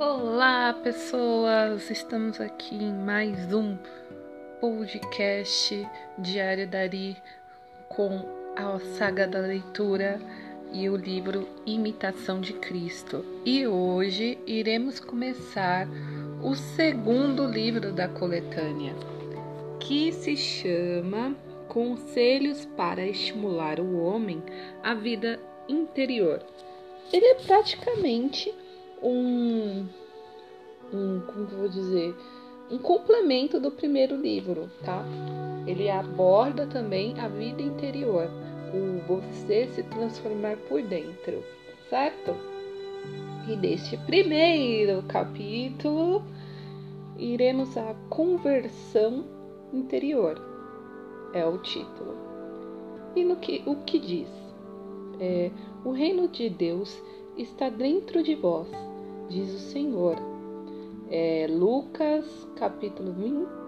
Olá, pessoas! Estamos aqui em mais um podcast Diário Dari com a saga da leitura e o livro Imitação de Cristo. E hoje iremos começar o segundo livro da coletânea, que se chama Conselhos para Estimular o Homem à Vida Interior. Ele é praticamente um, um como eu vou dizer, um complemento do primeiro livro, tá? Ele aborda também a vida interior, o você se transformar por dentro, certo? E neste primeiro capítulo iremos a conversão interior, é o título. E no que o que diz? É, o reino de Deus está dentro de vós, diz o Senhor. É Lucas capítulo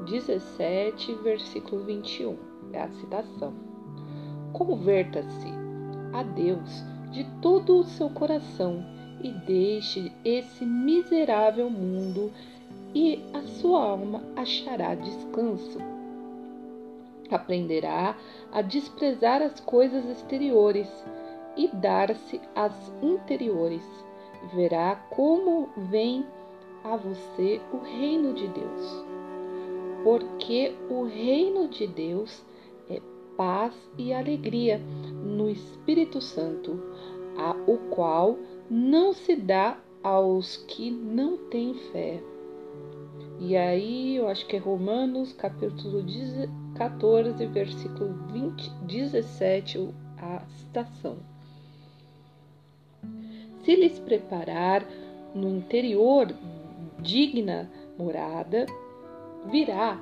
17, versículo 21. É a citação. Converta-se a Deus de todo o seu coração e deixe esse miserável mundo e a sua alma achará descanso. Aprenderá a desprezar as coisas exteriores e dar-se às interiores. Verá como vem a você o reino de Deus. Porque o reino de Deus é paz e alegria no Espírito Santo, a o qual não se dá aos que não têm fé. E aí, eu acho que é Romanos, capítulo 14, versículo 20, 17, a citação se lhes preparar no interior digna morada, virá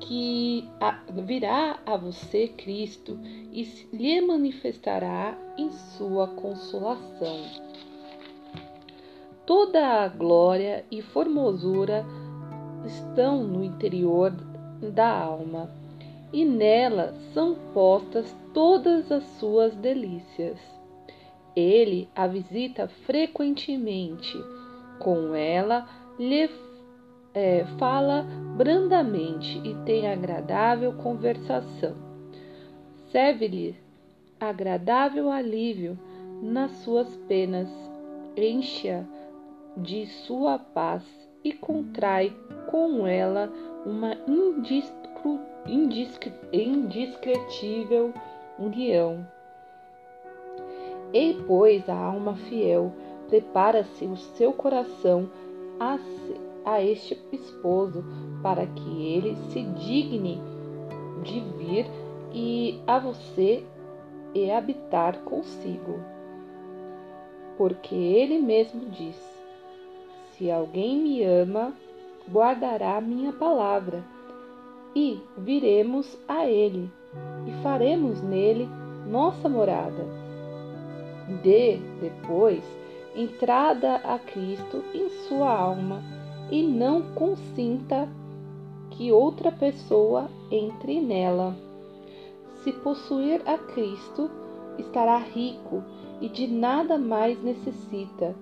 que a, virá a você Cristo e lhe manifestará em sua consolação. Toda a glória e formosura estão no interior da alma, e nela são postas todas as suas delícias. Ele a visita frequentemente. Com ela, lhe é, fala brandamente e tem agradável conversação. Serve-lhe agradável alívio nas suas penas, enche-a de sua paz e contrai com ela uma indescritível união. E pois a alma fiel prepara-se o seu coração a, a este esposo, para que ele se digne de vir e a você e habitar consigo. Porque ele mesmo diz: Se alguém me ama, guardará minha palavra, e viremos a ele, e faremos nele nossa morada dê, depois, entrada a Cristo em sua alma e não consinta que outra pessoa entre nela. Se possuir a Cristo, estará rico e de nada mais necessita.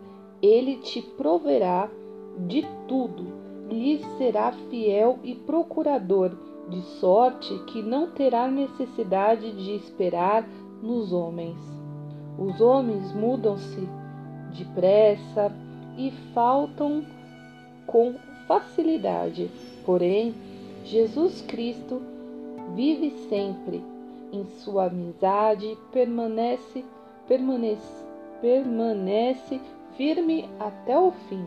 Ele te proverá de tudo, lhe será fiel e procurador, de sorte que não terá necessidade de esperar nos homens. Os homens mudam-se depressa e faltam com facilidade. Porém, Jesus Cristo vive sempre. Em sua amizade permanece, permanece, permanece firme até o fim.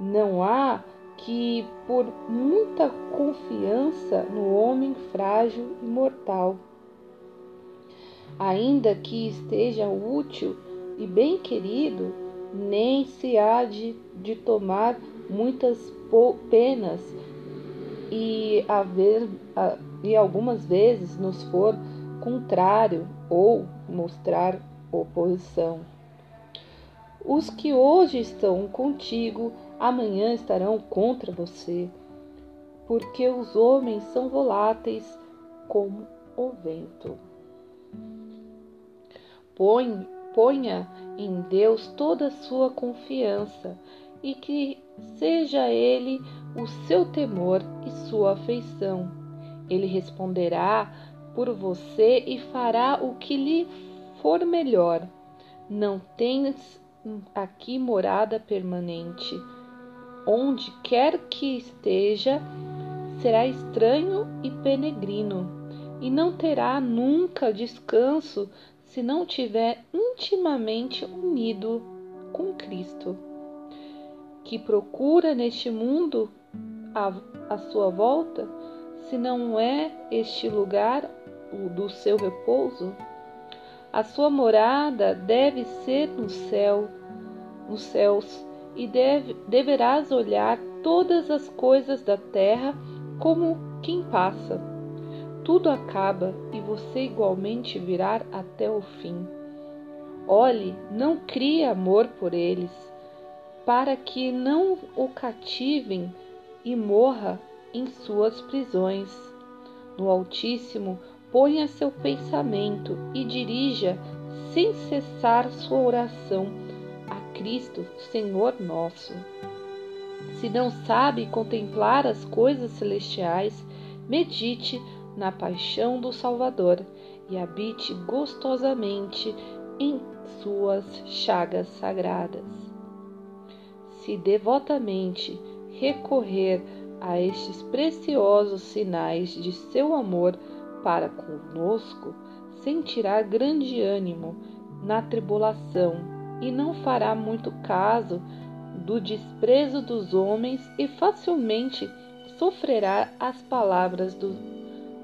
Não há que por muita confiança no homem frágil e mortal ainda que esteja útil e bem querido, nem se há de, de tomar muitas penas e, haver, e algumas vezes nos for contrário ou mostrar oposição. Os que hoje estão contigo, amanhã estarão contra você, porque os homens são voláteis como o vento. Põe, ponha em Deus toda a sua confiança e que seja ele o seu temor e sua afeição. Ele responderá por você e fará o que lhe for melhor. Não tens aqui morada permanente. Onde quer que esteja, será estranho e peregrino, e não terá nunca descanso se não tiver intimamente unido com Cristo, que procura neste mundo a, a sua volta, se não é este lugar o do seu repouso? A sua morada deve ser no céu, nos céus, e deve, deverás olhar todas as coisas da terra como quem passa. Tudo acaba e você igualmente virá até o fim. Olhe, não crie amor por eles, para que não o cativem e morra em suas prisões. No Altíssimo, ponha seu pensamento e dirija sem cessar sua oração a Cristo, Senhor nosso. Se não sabe contemplar as coisas celestiais, medite na paixão do Salvador e habite gostosamente em suas chagas sagradas. Se devotamente recorrer a estes preciosos sinais de seu amor, para conosco, sentirá grande ânimo na tribulação e não fará muito caso do desprezo dos homens e facilmente sofrerá as palavras do,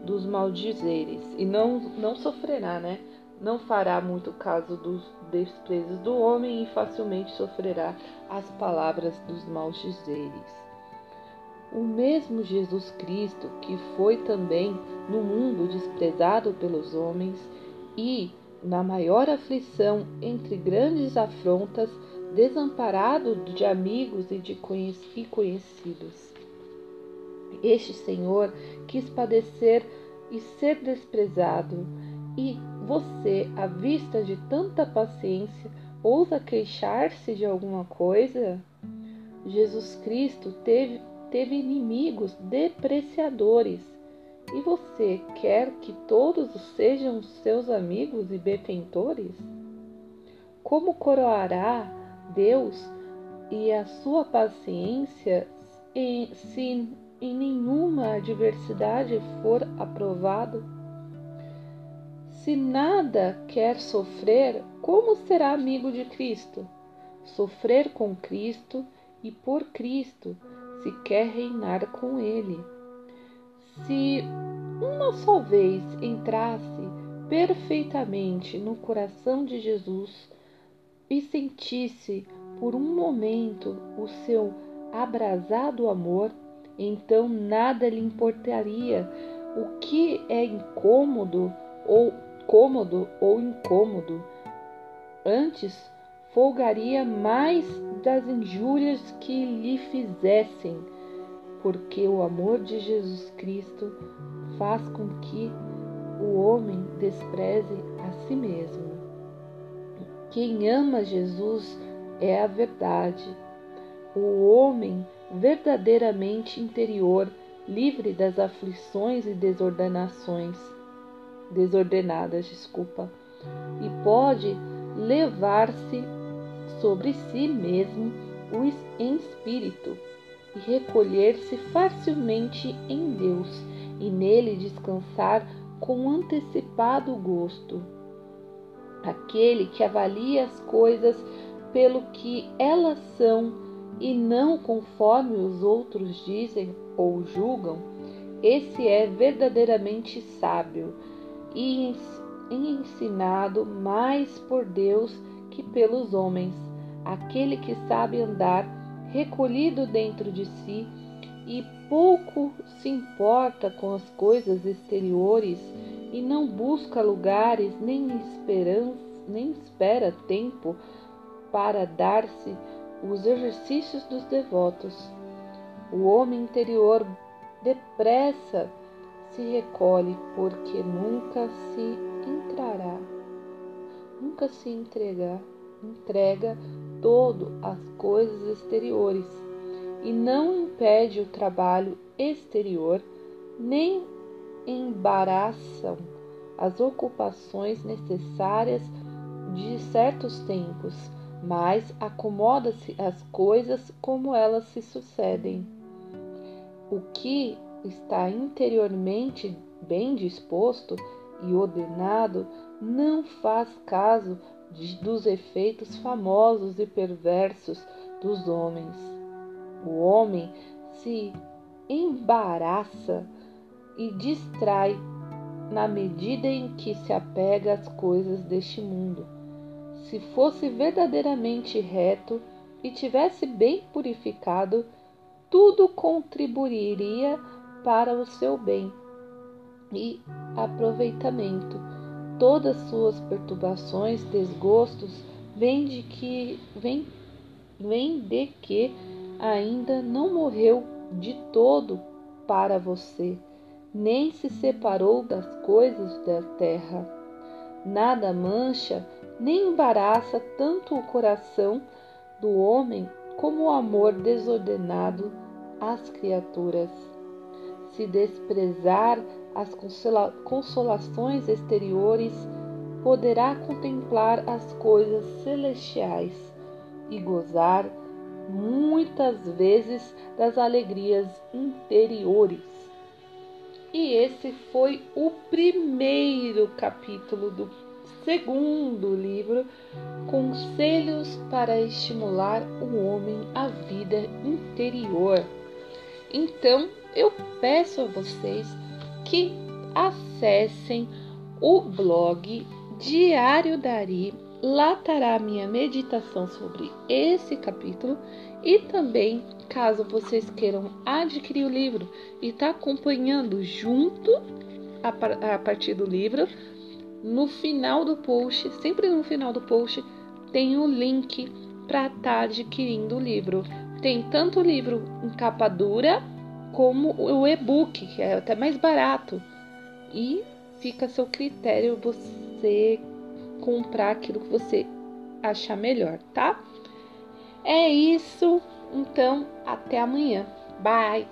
dos maldizeres. E não, não sofrerá, né? Não fará muito caso dos desprezos do homem e facilmente sofrerá as palavras dos maldizeres o mesmo Jesus Cristo que foi também no mundo desprezado pelos homens e, na maior aflição entre grandes afrontas, desamparado de amigos e de conhecidos. Este Senhor quis padecer e ser desprezado, e você, à vista de tanta paciência, ousa queixar-se de alguma coisa? Jesus Cristo teve teve inimigos depreciadores. E você quer que todos sejam seus amigos e benfeitores? Como coroará Deus e a sua paciência se em nenhuma adversidade for aprovado? Se nada quer sofrer, como será amigo de Cristo? Sofrer com Cristo e por Cristo se quer reinar com ele. Se uma só vez entrasse perfeitamente no coração de Jesus e sentisse por um momento o seu abrasado amor, então nada lhe importaria o que é incômodo ou cômodo ou incômodo. Antes folgaria mais das injúrias que lhe fizessem, porque o amor de Jesus Cristo faz com que o homem despreze a si mesmo. Quem ama Jesus é a verdade. O homem verdadeiramente interior, livre das aflições e desordenações, desordenadas, desculpa, e pode levar-se sobre si mesmo em espírito e recolher-se facilmente em Deus e nele descansar com antecipado gosto. Aquele que avalia as coisas pelo que elas são e não conforme os outros dizem ou julgam, esse é verdadeiramente sábio e ensinado mais por Deus que pelos homens. Aquele que sabe andar recolhido dentro de si e pouco se importa com as coisas exteriores e não busca lugares nem esperança, nem espera tempo para dar-se os exercícios dos devotos. O homem interior depressa se recolhe porque nunca se entrará, nunca se entregar, entrega todo as coisas exteriores e não impede o trabalho exterior, nem embaraçam as ocupações necessárias de certos tempos, mas acomoda-se as coisas como elas se sucedem. O que está interiormente bem disposto e ordenado não faz caso de, dos efeitos famosos e perversos dos homens. O homem se embaraça e distrai na medida em que se apega às coisas deste mundo. Se fosse verdadeiramente reto e tivesse bem purificado, tudo contribuiria para o seu bem e aproveitamento. Todas suas perturbações, desgostos, vêm de que vem, vem de que ainda não morreu de todo para você, nem se separou das coisas da terra. Nada mancha nem embaraça tanto o coração do homem como o amor desordenado às criaturas. Se desprezar as consolações exteriores, poderá contemplar as coisas celestiais e gozar muitas vezes das alegrias interiores. E esse foi o primeiro capítulo do segundo livro, Conselhos para estimular o homem à vida interior. Então, eu peço a vocês que acessem o blog Diário Dari. Lá estará a minha meditação sobre esse capítulo e também, caso vocês queiram adquirir o livro e estar tá acompanhando junto a, a partir do livro, no final do post, sempre no final do post, tem o um link para estar tá adquirindo o livro. Tem tanto o livro em capa dura como o e-book, que é até mais barato. E fica a seu critério você comprar aquilo que você achar melhor, tá? É isso. Então, até amanhã. Bye!